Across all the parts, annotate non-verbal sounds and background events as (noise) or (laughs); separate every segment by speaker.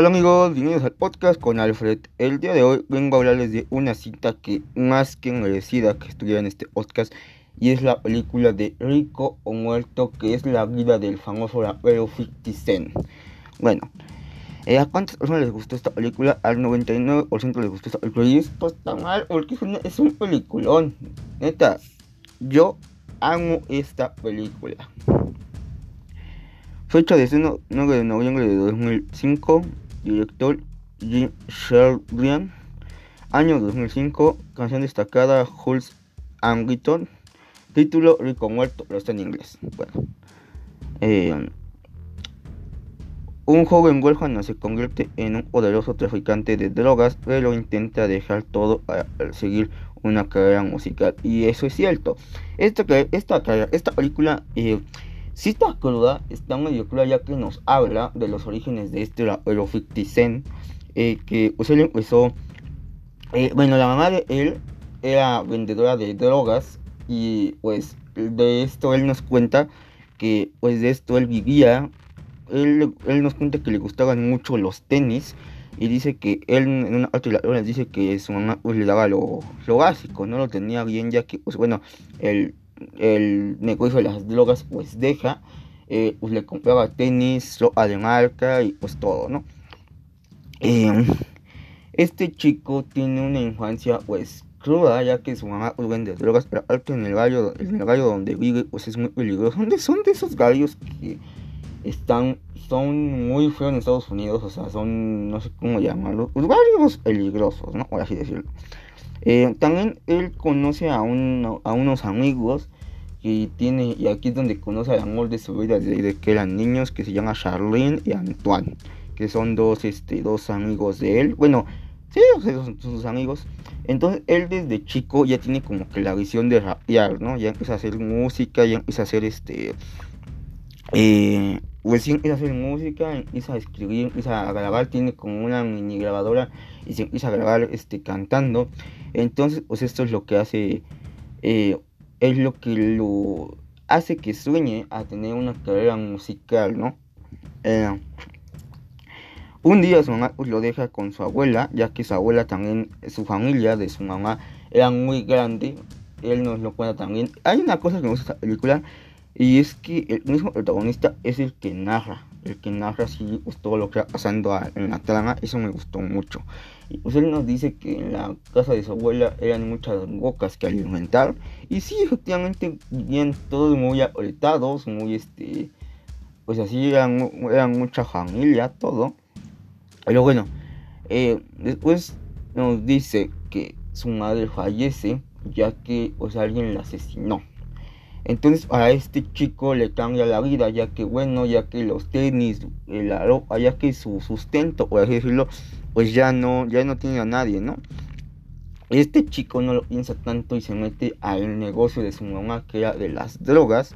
Speaker 1: Hola amigos, bienvenidos al podcast con Alfred. El día de hoy vengo a hablarles de una cita que más que merecida que estuviera en este podcast y es la película de Rico o Muerto que es la vida del famoso rapero 50 Cent. Bueno, eh, ¿a cuántas personas les gustó esta película? Al 99% les gustó esta película y esto está mal porque es un, peliculón. Neta, yo amo esta película. Fecha de estreno 9 de noviembre de 2005. Director Jim Sherrian. Año 2005. Canción destacada Hulse Angleton. Título Rico Muerto, pero está en inglés. Bueno. Eh, un joven huérfano se convierte en un poderoso traficante de drogas, pero intenta dejar todo para seguir una carrera musical. Y eso es cierto. Esta, esta, esta película eh, está cruda, está cruda ya que nos habla de los orígenes de este 50 eh, que él empezó, eh, bueno, la mamá de él era vendedora de drogas y pues de esto él nos cuenta que pues de esto él vivía, él, él nos cuenta que le gustaban mucho los tenis y dice que él en una la dice que su mamá pues, le daba lo, lo básico, no lo tenía bien ya que pues bueno, el el negocio de las drogas pues deja, eh, pues le compraba tenis, ropa de marca y pues todo, ¿no? Em, este chico tiene una infancia pues cruda ya que su mamá pues, vende drogas, pero alto en el gallo, en el gallo donde vive pues es muy peligroso. Son de, son de esos gallos que están, son muy feos en Estados Unidos, o sea, son, no sé cómo llamarlos, los gallos peligrosos, ¿no? Por así decirlo. Eh, también él conoce a, unos amigos y tiene y aquí es donde conoce el amor de su vida desde que eran niños que se llama Charlene y Antoine que son dos este dos amigos de él. Bueno sí son, sus amigos. Entonces él desde chico ya tiene como que la visión de rapear no ya empieza a hacer música ya empieza a hacer este eh, sí empieza a hacer música empieza a escribir empieza a grabar tiene como una mini grabadora y se empieza a grabar este cantando entonces, pues esto es lo que hace, eh, es lo que lo hace que sueñe a tener una carrera musical, ¿no? Eh, un día su mamá pues, lo deja con su abuela, ya que su abuela también, su familia de su mamá era muy grande. Él nos lo cuenta también. Hay una cosa que me gusta de esta película y es que el mismo protagonista es el que narra, el que narra así pues, todo lo que está pasando en la trama, eso me gustó mucho. Y pues él nos dice que en la casa de su abuela eran muchas bocas que alimentar. Y sí, efectivamente vivían todos muy apretados, muy este, pues así eran, eran mucha familia, todo. Pero bueno, eh, después nos dice que su madre fallece ya que pues alguien la asesinó. Entonces a este chico le cambia la vida, ya que bueno, ya que los tenis, la ropa, ya que su sustento, por así decirlo, pues ya no, ya no tiene a nadie, ¿no? Este chico no lo piensa tanto y se mete al negocio de su mamá, que era de las drogas.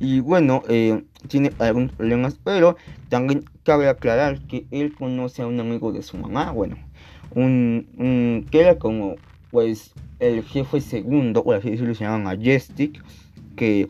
Speaker 1: Y bueno, eh, tiene algunos problemas, pero también cabe aclarar que él conoce a un amigo de su mamá, bueno, un, un que era como, pues, el jefe segundo, por así decirlo, se llama Majestic que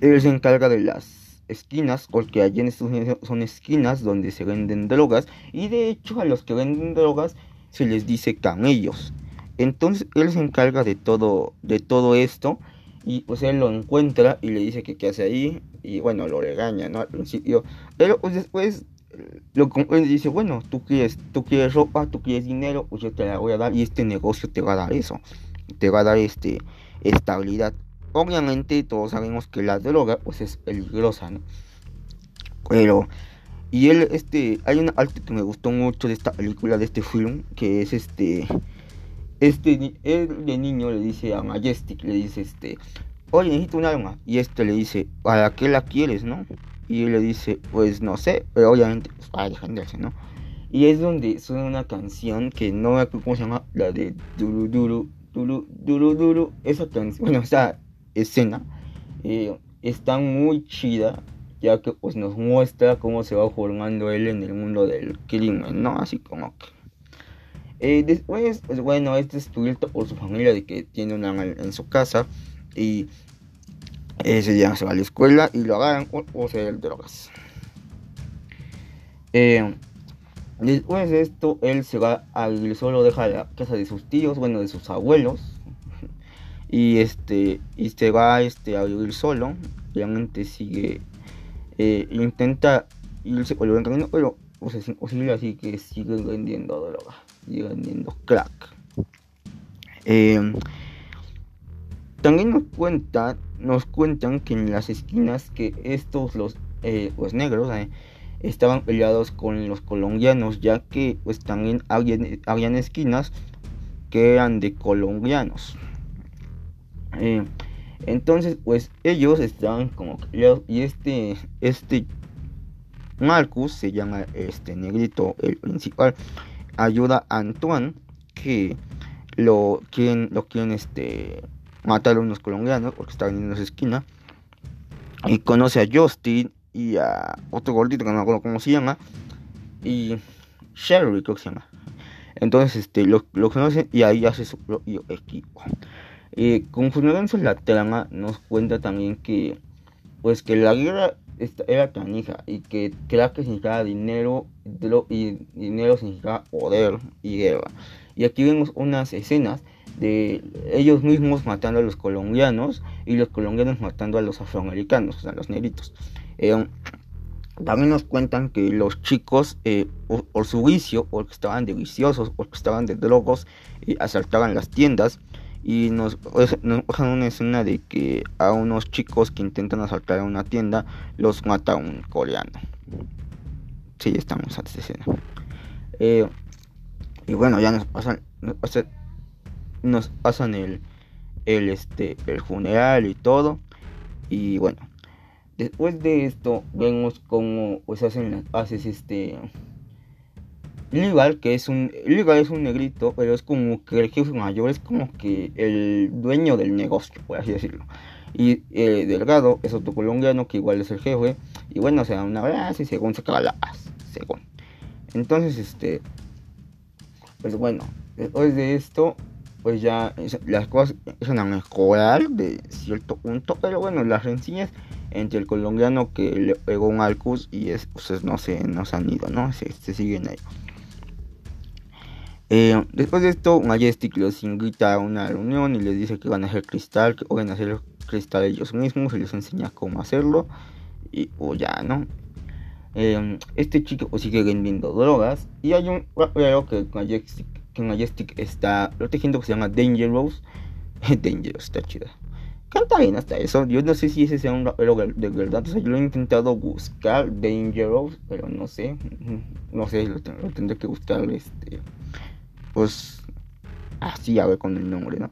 Speaker 1: él se encarga de las esquinas, porque allí en Estados Unidos son esquinas donde se venden drogas, y de hecho a los que venden drogas se les dice camellos. Entonces él se encarga de todo, de todo esto, y pues él lo encuentra y le dice que qué hace ahí, y bueno, lo regaña, ¿no? Al principio, pero pues después lo y dice, bueno, tú quieres, tú quieres ropa, tú quieres dinero, pues yo te la voy a dar, y este negocio te va a dar eso, te va a dar este estabilidad. Obviamente todos sabemos que la droga pues es peligrosa, ¿no? Pero y él este hay una parte que me gustó mucho de esta película de este film que es este este él de niño le dice a Majestic le dice este oye necesito un arma y este le dice para qué la quieres no y él le dice pues no sé pero obviamente pues, para defenderse no y es donde suena una canción que no me acuerdo cómo se llama la de duru duru duru duru duru esa canción bueno o sea escena eh, está muy chida ya que pues nos muestra cómo se va formando él en el mundo del crimen, ¿no? Así como que... Eh, después, pues bueno, este es descubierto por su familia de que tiene un ángel en su casa y ese día se va a la escuela y lo agarran por poseer drogas. Eh, Después de esto, él se va a vivir solo, deja la casa de sus tíos, bueno, de sus abuelos. Y este, y se va este, a vivir solo. Obviamente sigue, eh, intenta irse por el camino, pero o sea, así que sigue vendiendo droga, sigue vendiendo crack. Eh, también nos cuentan, nos cuentan que en las esquinas que estos los eh, negros eh, estaban peleados con los colombianos, ya que pues también habían, esquinas que eran de colombianos. Eh, entonces, pues ellos estaban como y este este Marcus se llama este negrito el principal ayuda a Antoine que lo quieren lo quieren este matar a unos colombianos porque estaban en esa esquina y conoce a Justin y a otro gordito que no me acuerdo cómo se llama y Sherry creo que se llama. Entonces este lo, lo conocen y ahí hace su propio equipo eh, conforme avanza la trama nos cuenta también que pues que la guerra era canija y que crack significaba dinero y dinero significaba poder y guerra y aquí vemos unas escenas de ellos mismos matando a los colombianos y los colombianos matando a los afroamericanos, o sea, los negritos. Eh, también nos cuentan que los chicos, eh, por, su vicio, porque estaban de viciosos, porque estaban de drogos, eh, asaltaban las tiendas. Y nos, dejan una escena de que a unos chicos que intentan asaltar a una tienda los mata un coreano. Sí, estamos a esa escena. y bueno, ya nos pasan, nos pasan nos pasan el, el, este, el funeral y todo. Y bueno, después de esto vemos cómo pues hacen las este Legal, que es un Legal es un negrito, pero es como que el jefe mayor es como que el dueño del negocio, por así decirlo. Y eh, Delgado es otro colombiano que igual es el jefe. Y bueno, se da una vez y según se acaba la paz. Según. Entonces, este. Pues bueno, después de esto, pues ya las cosas empiezan a mejorar de cierto punto, pero bueno, las rencillas entre el colombiano que le pegó un Alcus y es, pues no se, no se han ido, ¿no? Se, siguen ahí. Eh, después de esto, Majestic los invita a una reunión y les dice que van a hacer cristal, que a hacer cristal ellos mismos y les enseña cómo hacerlo. Y o ya, ¿no? Eh, este chico pues, sigue vendiendo drogas y hay un rapero que Majestic que Majestic está protegiendo que se llama Dangerous. (laughs) Dangerous, está chida. Canta bien hasta eso. Yo no sé si ese sea un rapero de verdad. O sea, yo lo he intentado buscar Dangerous, pero no sé. No sé, lo, tendré que buscar. Este, pues así a con el nombre, ¿no?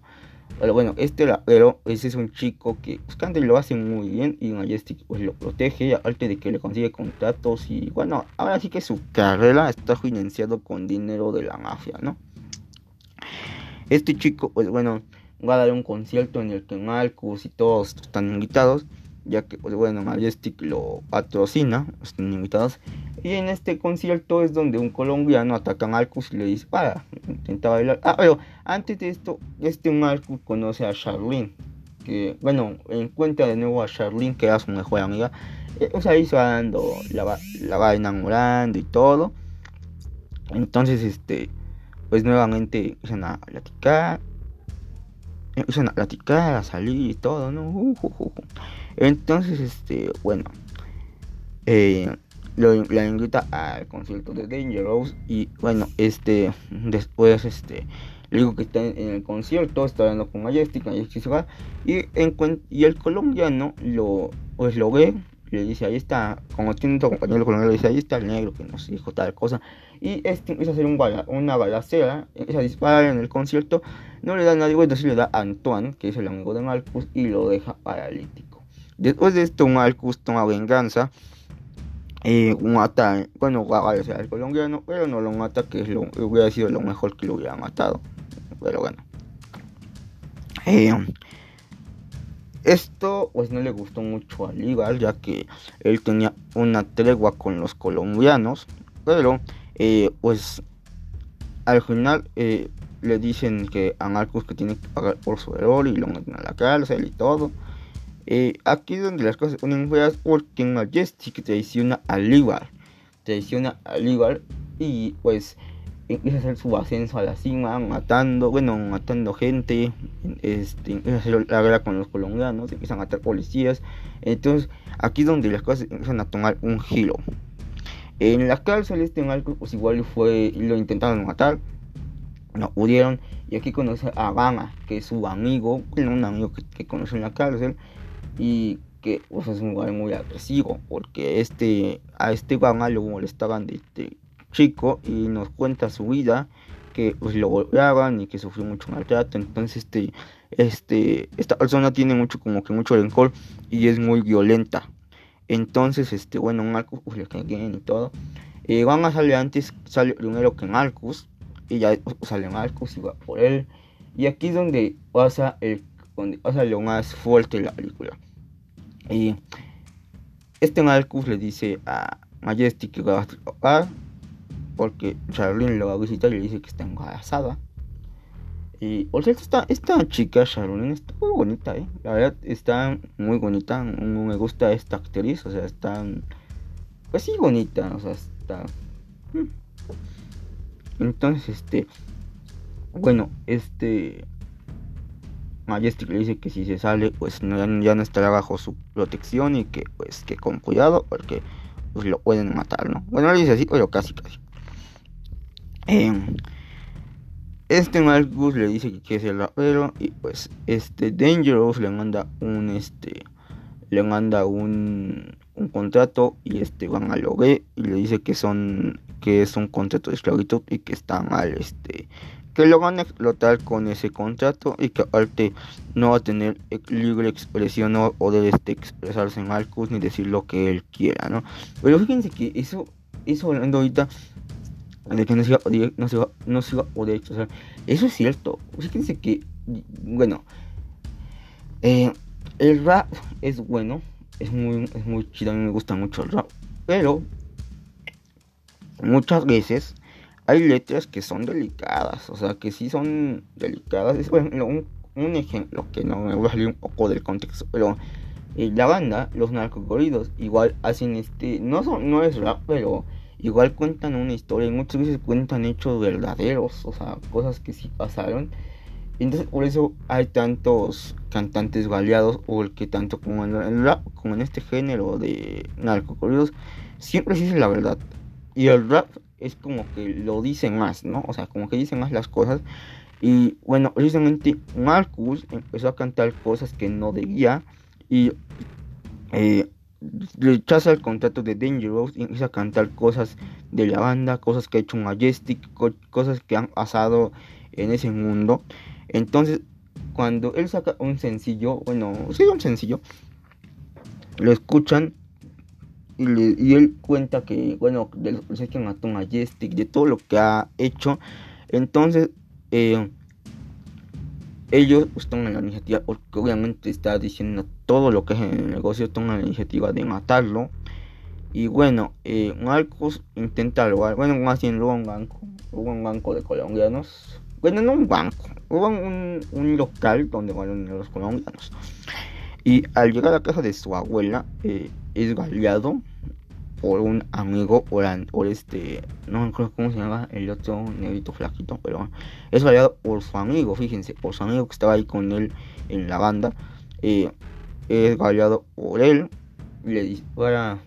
Speaker 1: Pero bueno, este rapero, ese es un chico que pues, lo hace muy bien y Majestic pues lo protege, aparte de que le consigue contratos y bueno, ahora sí que su carrera está financiado con dinero de la mafia, ¿no? Este chico, pues bueno, va a dar un concierto en el que Marcus y todos están invitados, ya que, pues bueno, Majestic lo patrocina, están invitados. Y en este concierto es donde un colombiano ataca a Marcus y le dispara, intenta bailar. Ah, pero antes de esto, este Marcus conoce a Charlene, que, bueno, encuentra de nuevo a Charlene, que era su mejor amiga. Eh, o sea, ahí se va dando, la la va enamorando y todo. Entonces, este pues nuevamente empiezan a platicar, empiezan a platicar, a salir y todo, ¿no? Entonces, este, bueno, eh, la invita al concierto de Dangerous y bueno, este, después, este, le digo que está en, el concierto, está hablando con Majestic, y, el colombiano lo, pues lo ve le dice, ahí está, como tiene otro compañero colombiano, le dice, ahí está el negro que nos dijo tal cosa. Y este empieza a hacer un una balacera, empieza a disparar en el concierto, no le da a nadie, entonces le da a Antoine, que es el amigo de Marcus, y lo deja paralítico. Después de esto, Marcus toma venganza, eh, mata, bueno, va a al colombiano, pero no lo mata, que es lo, hubiera sido lo mejor que lo hubiera matado. Pero bueno. Eh, esto pues no le gustó mucho a Aníbal ya que él tenía una tregua con los colombianos, pero eh, pues al final eh, le dicen que a Marcos que tiene que pagar por su error y lo meten a la cárcel y todo. Eh, aquí es donde las cosas se ponen feas porque Majestic traiciona a Aníbal. Traiciona a Aníbal y pues empieza a hacer su ascenso a la cima, matando, bueno, matando gente, este, empieza a hacer la guerra con los colombianos, empiezan a matar policías, entonces aquí es donde las cosas empiezan a tomar un giro. En la cárcel este Marcos pues igual fue, lo intentaron matar, no pudieron, y aquí conoce a Gama, que es su amigo, un amigo que, conoce en la cárcel, y que pues, es un lugar muy agresivo, porque este, a este Gama lo molestaban de, este chico y nos cuenta su vida que pues, lo golpeaban y que sufrió mucho maltrato. Entonces este este esta persona tiene mucho como que mucho rencor y es muy violenta. Entonces este bueno Marcus pues, le y todo. Eh, van a salir antes sale primero que Marcus y ya pues, sale Marcus y va por él. Y aquí es donde pasa el donde pasa lo más fuerte de la película y este Marcus le dice a Majestic que va a tocar porque Charlene lo va a visitar y le dice que está embarazada. Y, o sea, esta, esta chica, Charlene, está muy bonita, ¿eh? La verdad, está muy bonita. Me gusta esta actriz, o sea, está. Pues sí, bonita, o sea, está. Hmm. Entonces, este. Bueno, este. Majestic le dice que si se sale, pues ya no estará bajo su protección y que, pues, que con cuidado, porque pues lo pueden matar, ¿no? Bueno, le dice así, pero casi, casi. Em, este Marcus le dice que es el rapero y pues este Dangerous le manda un este le manda un, un contrato y este van a lo y le dice que son que es un contrato de esclavitud y que está mal este que lo van a explotar con ese contrato y que aparte no va a tener libre expresión o poder este, expresarse en Marcus ni decir lo que él quiera, ¿no? Pero fíjense que eso, eso hablando ahorita de que no se iba, no se no se iba a poder sea, eso es cierto. Fíjense que, bueno, eh, el rap es bueno, es muy, es muy chido, a mí me gusta mucho el rap, pero muchas veces hay letras que son delicadas, o sea, que sí son delicadas. Es bueno, un, un ejemplo que no me voy a salir un poco del contexto, pero eh, la banda, los narcocorridos, igual hacen este, no son, no es rap, pero igual cuentan una historia y muchas veces cuentan hechos verdaderos, o sea, cosas que sí pasaron. Entonces por eso hay tantos cantantes baleados o el que tanto como en el rap, como en este género de narcocorridos, siempre se dice la verdad. Y el rap es como que lo dicen más, ¿no? O sea, como que dicen más las cosas. Y bueno, precisamente Marcus empezó a cantar cosas que no debía. Y eh, rechaza el contrato de Dangerous y empieza a cantar cosas de la banda, cosas que ha hecho Majestic, cosas que han pasado en ese mundo. Entonces, cuando él saca un sencillo, bueno, sí, un sencillo, lo escuchan y, él cuenta que, bueno, de los procesos que mató Majestic, de todo lo que ha hecho. Entonces, eh, ellos toman la iniciativa, porque obviamente está diciendo todo lo que es en el negocio, toman la iniciativa de matarlo. Y bueno, eh, Marcos intenta robar, bueno, más bien roba un banco, hubo un banco de colombianos. Bueno, no un banco, hubo un, un local donde van los colombianos. Y al llegar a la casa de su abuela, eh, es galeado por un amigo, por, este, no me acuerdo cómo se llama, el otro negrito flaquito, pero es variado por su amigo, fíjense, por su amigo que estaba ahí con él en la banda, eh, es variado por él, le dispara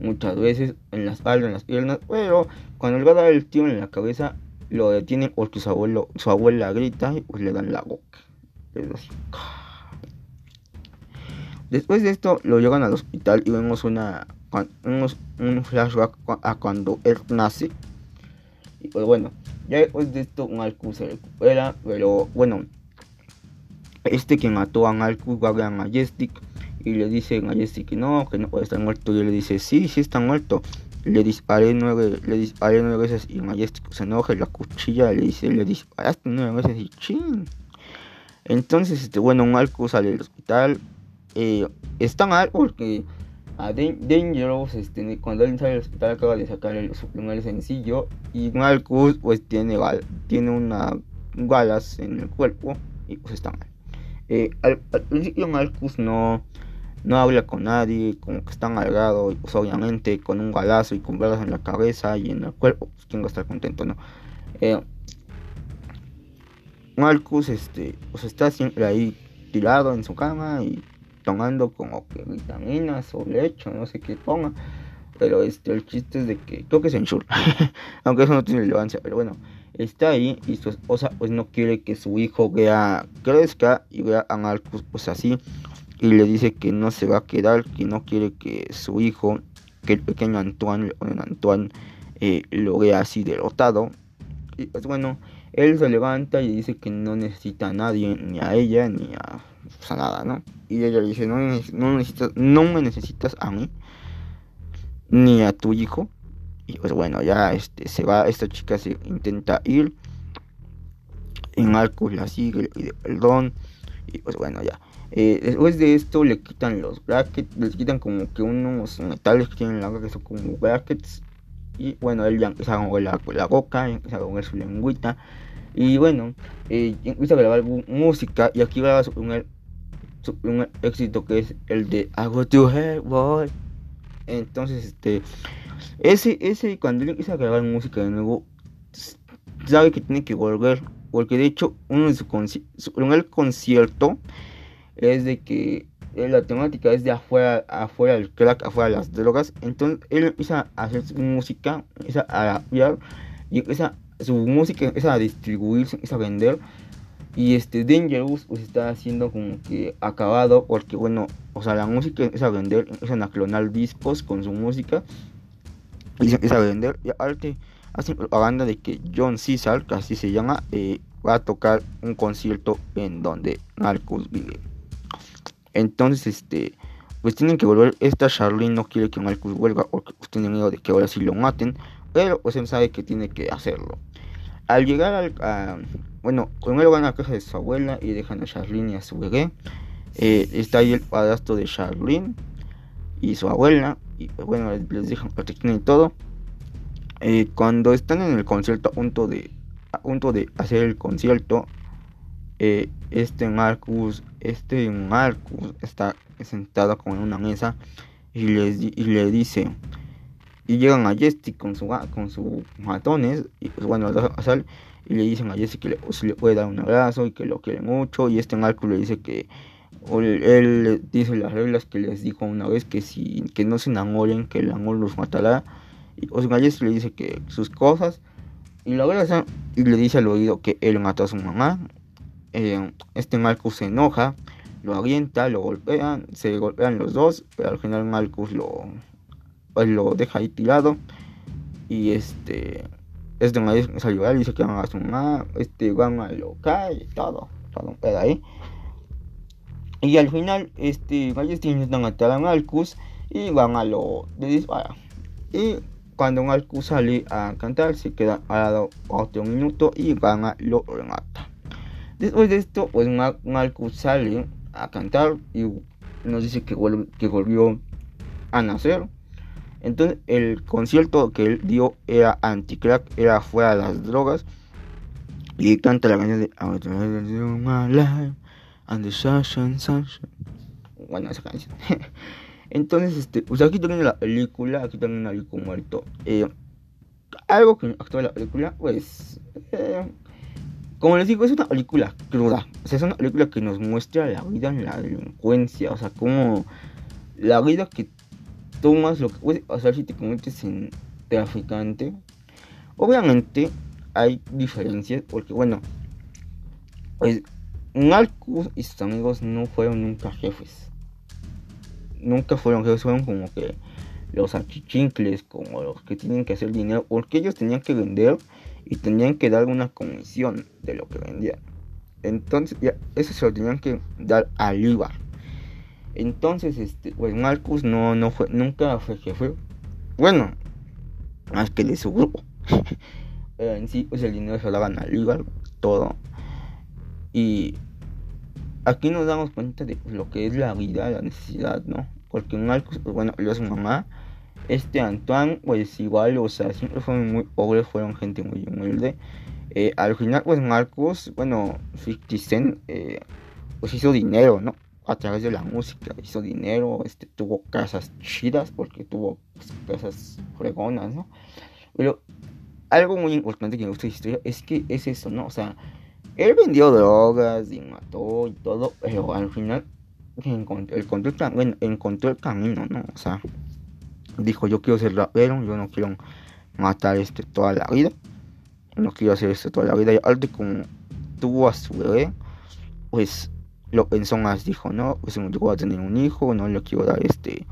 Speaker 1: muchas veces en la espalda, en las piernas, pero cuando le va a dar el tío en la cabeza, lo detiene porque su abuelo, su abuela grita y pues le dan la boca. Después de esto lo llevan al hospital y vemos una un, flashback a cuando él nace. Y pues bueno, ya después de esto Malkus se recupera, pero bueno, este que mató a Malkus va a Majestic y le dice a Majestic que no, que no puede estar muerto. Y él le dice, sí, sí está muerto. Le disparé nueve, le disparé nueve veces y Majestic se enoja la cuchilla le dice, le disparaste nueve veces y chin. Entonces, este, bueno, Malkus sale del hospital. Eh, está mal porque a Dangerous, este, cuando él sale del hospital acaba de sacar el, su primer sencillo y Marcus pues tiene, tiene una balas en el cuerpo y pues está mal. Eh, al, principio Marcus no, no habla con nadie, como que está amargado, pues obviamente con un galazo y con balas en la cabeza y en el cuerpo, pues quién va a estar contento, ¿no? Eh, Marcus, este, pues está siempre ahí tirado en su cama y tomando como que vitaminas o leche, no sé qué ponga. Pero este, el chiste es de que creo que es (laughs) aunque eso no tiene relevancia, pero bueno, está ahí y su esposa pues no quiere que su hijo vea, crezca y vea a Marcus pues así y le dice que no se va a quedar, que no quiere que su hijo, que el pequeño Antoine, Antoine eh, lo vea así derrotado. Y pues bueno, él se levanta y dice que no necesita a nadie, ni a ella, ni a, nada, ¿no? Y ella dice, no, no, necesitas, no me necesitas a mí, ni a tu hijo. Y pues bueno, ya este, se va, esta chica se intenta ir. En Marcos la sigue y de perdón. Y pues bueno, ya. Eh, después de esto le quitan los brackets, les quitan como que unos metales que tienen la boca que son como brackets. Y bueno, él ya empieza a mover la, la boca, empieza a mover su lengüita. Y bueno, eh, empieza a grabar música y aquí graba un, un éxito que es el de I go to hell, boy. Entonces, este, ese, ese, cuando él empieza a grabar música de nuevo, sabe que tiene que volver, porque de hecho, uno de su, en el concierto, es de que eh, la temática es de afuera, afuera del crack, afuera de las drogas. Entonces él empieza a hacer su música, empieza a rapear y empieza su música empieza a distribuirse, empieza a vender. Y este Dangerous pues está haciendo como que acabado porque bueno, o sea, la música empieza a vender, empiezan a clonar discos con su música y empieza a vender. Y aparte hacen propaganda de que John Cesar, que así se llama, eh, va a tocar un concierto en donde Marcus vive. Entonces, este, pues tienen que volver. Esta Charlene no quiere que Marcus vuelva porque pues, tiene miedo de que ahora sí lo maten. Pero pues él sabe que tiene que hacerlo. Al llegar al. bueno, con él van a casa de su abuela y dejan a Charlene y a su bebé. Eh, está ahí el padrastro de Charlene y su abuela. Y bueno, les dejan protección y todo. Eh, cuando están en el concierto a punto de, a punto de hacer el concierto, eh, este Marcus, este Marcus está sentado con una mesa y, y le dice, y llegan a Jesse con su con sus matones y pues bueno y le dicen a Jesse que le, pues, le, puede dar un abrazo y que lo quiere mucho y este Marcus le dice que él, dice las reglas que les dijo una vez que si que no se enamoren que el amor los matará y a Jesse le dice que sus cosas y la verdad y le dice al oído que él mató a su mamá eh, este Marcus se enoja, lo avienta, lo golpean, se golpean los dos, pero al final Marcus lo, lo deja ahí tirado. Y este, este salió a dice que van a sumar, este van a local y todo, todo un ahí. Y al final, este, ellos intentan matar a Marcus y van a lo de dispara. Y cuando Marcus sale a cantar, se queda parado otro minuto y van a lo remata. Después de esto, pues Marcus sale a cantar y nos dice que, que volvió a nacer. Entonces el concierto que él dio era anti-crack, era fuera de las drogas. Y canta la canción de and the sunshine, sunshine. Bueno, esa canción. (laughs) Entonces, este, pues aquí también la película, aquí hay como muerto. Eh, algo que actúa la película, pues eh, como les digo, es una película cruda. O sea, es una película que nos muestra la vida en la delincuencia. O sea, como la vida que tomas, lo que puede pasar si te conviertes en traficante. Obviamente hay diferencias porque, bueno, pues Marcus y sus amigos no fueron nunca jefes. Nunca fueron jefes, fueron como que los achichincles, como los que tienen que hacer dinero, porque ellos tenían que vender y tenían que dar una comisión de lo que vendían. Entonces, ya, eso se lo tenían que dar al IVA. Entonces, este, pues Marcus no, no fue, nunca fue jefe. Bueno, más que de su grupo. (laughs) Pero en sí, pues el dinero se lo al IVA, todo. Y aquí nos damos cuenta de lo que es la vida, la necesidad, ¿no? Porque Marcus, pues bueno, yo su mamá este Antoine, pues igual, o sea, siempre fueron muy pobres, fueron gente muy humilde. al final, pues Marcos, bueno, 50 Cent, pues hizo dinero, ¿no? A través de la música, hizo dinero, este, tuvo casas chidas, porque tuvo pues, casas fregonas, ¿no? Pero algo muy importante que me gusta de historia es que es eso, ¿no? O sea, él vendió drogas y mató y todo, pero al final encontró, encontró, el, encontró el camino, ¿no? O sea, dijo, yo quiero ser rapero, yo no quiero matar este toda la vida, no quiero hacer esto toda la vida. Y algo como tuvo a su bebé, pues lo pensó más, dijo, no, pues voy a tener un hijo, no le quiero dar este,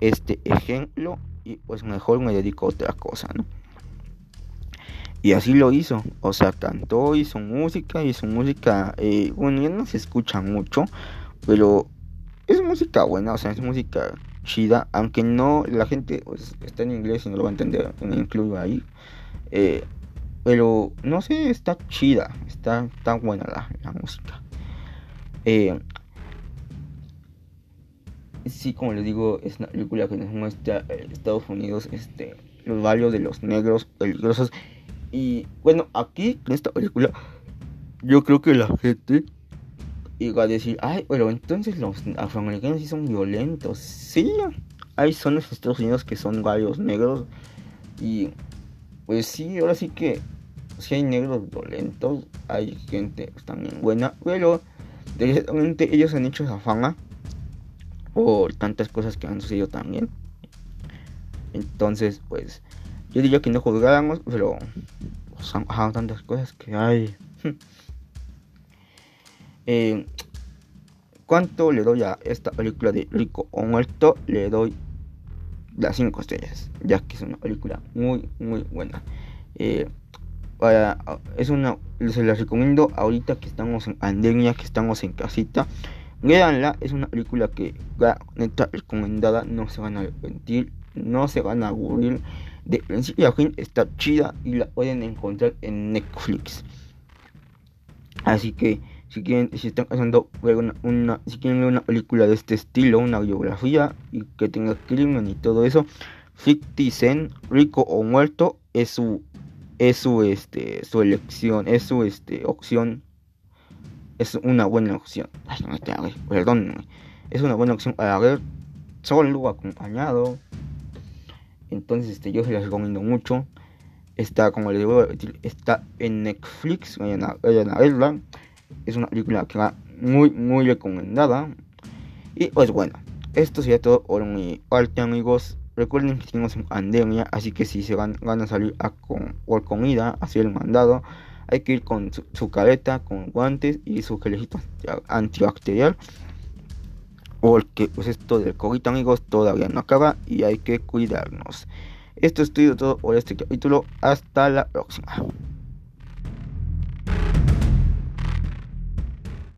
Speaker 1: este ejemplo, y pues mejor me dedico a otra cosa, ¿no? Y así lo hizo, o sea, cantó, hizo música, hizo música, eh, bueno, ya no se escucha mucho, pero es música buena, o sea, es música chida, aunque no, la gente pues, está en inglés y no lo va a entender, me incluyo ahí, eh, pero no sé, está chida, está, está buena la, música. Eh, sí, como les digo, es una película que nos muestra Estados Unidos, este, los barrios de los negros peligrosos y bueno, aquí en esta película, yo creo que la gente iba a decir, ay, pero entonces los afroamericanos sí son violentos. Sí, hay zonas en Estados Unidos que son varios negros. Y pues sí, ahora sí que si hay negros violentos, hay gente pues, también buena, pero directamente ellos han hecho esa fama por tantas cosas que han sucedido también. Entonces, pues yo diría que no juzgáramos, pero son tantas cosas que hay. Eh, ¿Cuánto le doy a esta película de Rico o Muerto? Le doy las 5 estrellas, ya que es una película muy, muy buena. Eh, es una, se la recomiendo ahorita que estamos en pandemia, que estamos en casita. Véanla, es una película que va neta recomendada, no se van a arrepentir, no se van a aburrir de principio a fin está chida y la pueden encontrar en Netflix. Así que si quieren, si están haciendo una, si quieren ver una película de este estilo, una biografía y que tenga crimen y todo eso, Zen, rico o muerto, es su es su este su elección, es su este opción es una buena opción. Ay. Es una buena opción para ver solo acompañado entonces este, yo se las recomiendo mucho. Está, como les digo, está en Netflix. Vayan a, verla. Es una película que va muy, muy recomendada. Y pues bueno, esto sería todo por mi parte, amigos. Recuerden que en pandemia, así que si se van, van a salir a con, por comida, hacer el mandado, hay que ir con su, careta, con guantes y su gelecito antibacterial porque pues esto del COVID amigos todavía no acaba y hay que cuidarnos. Esto es todo por este capítulo. Hasta la próxima.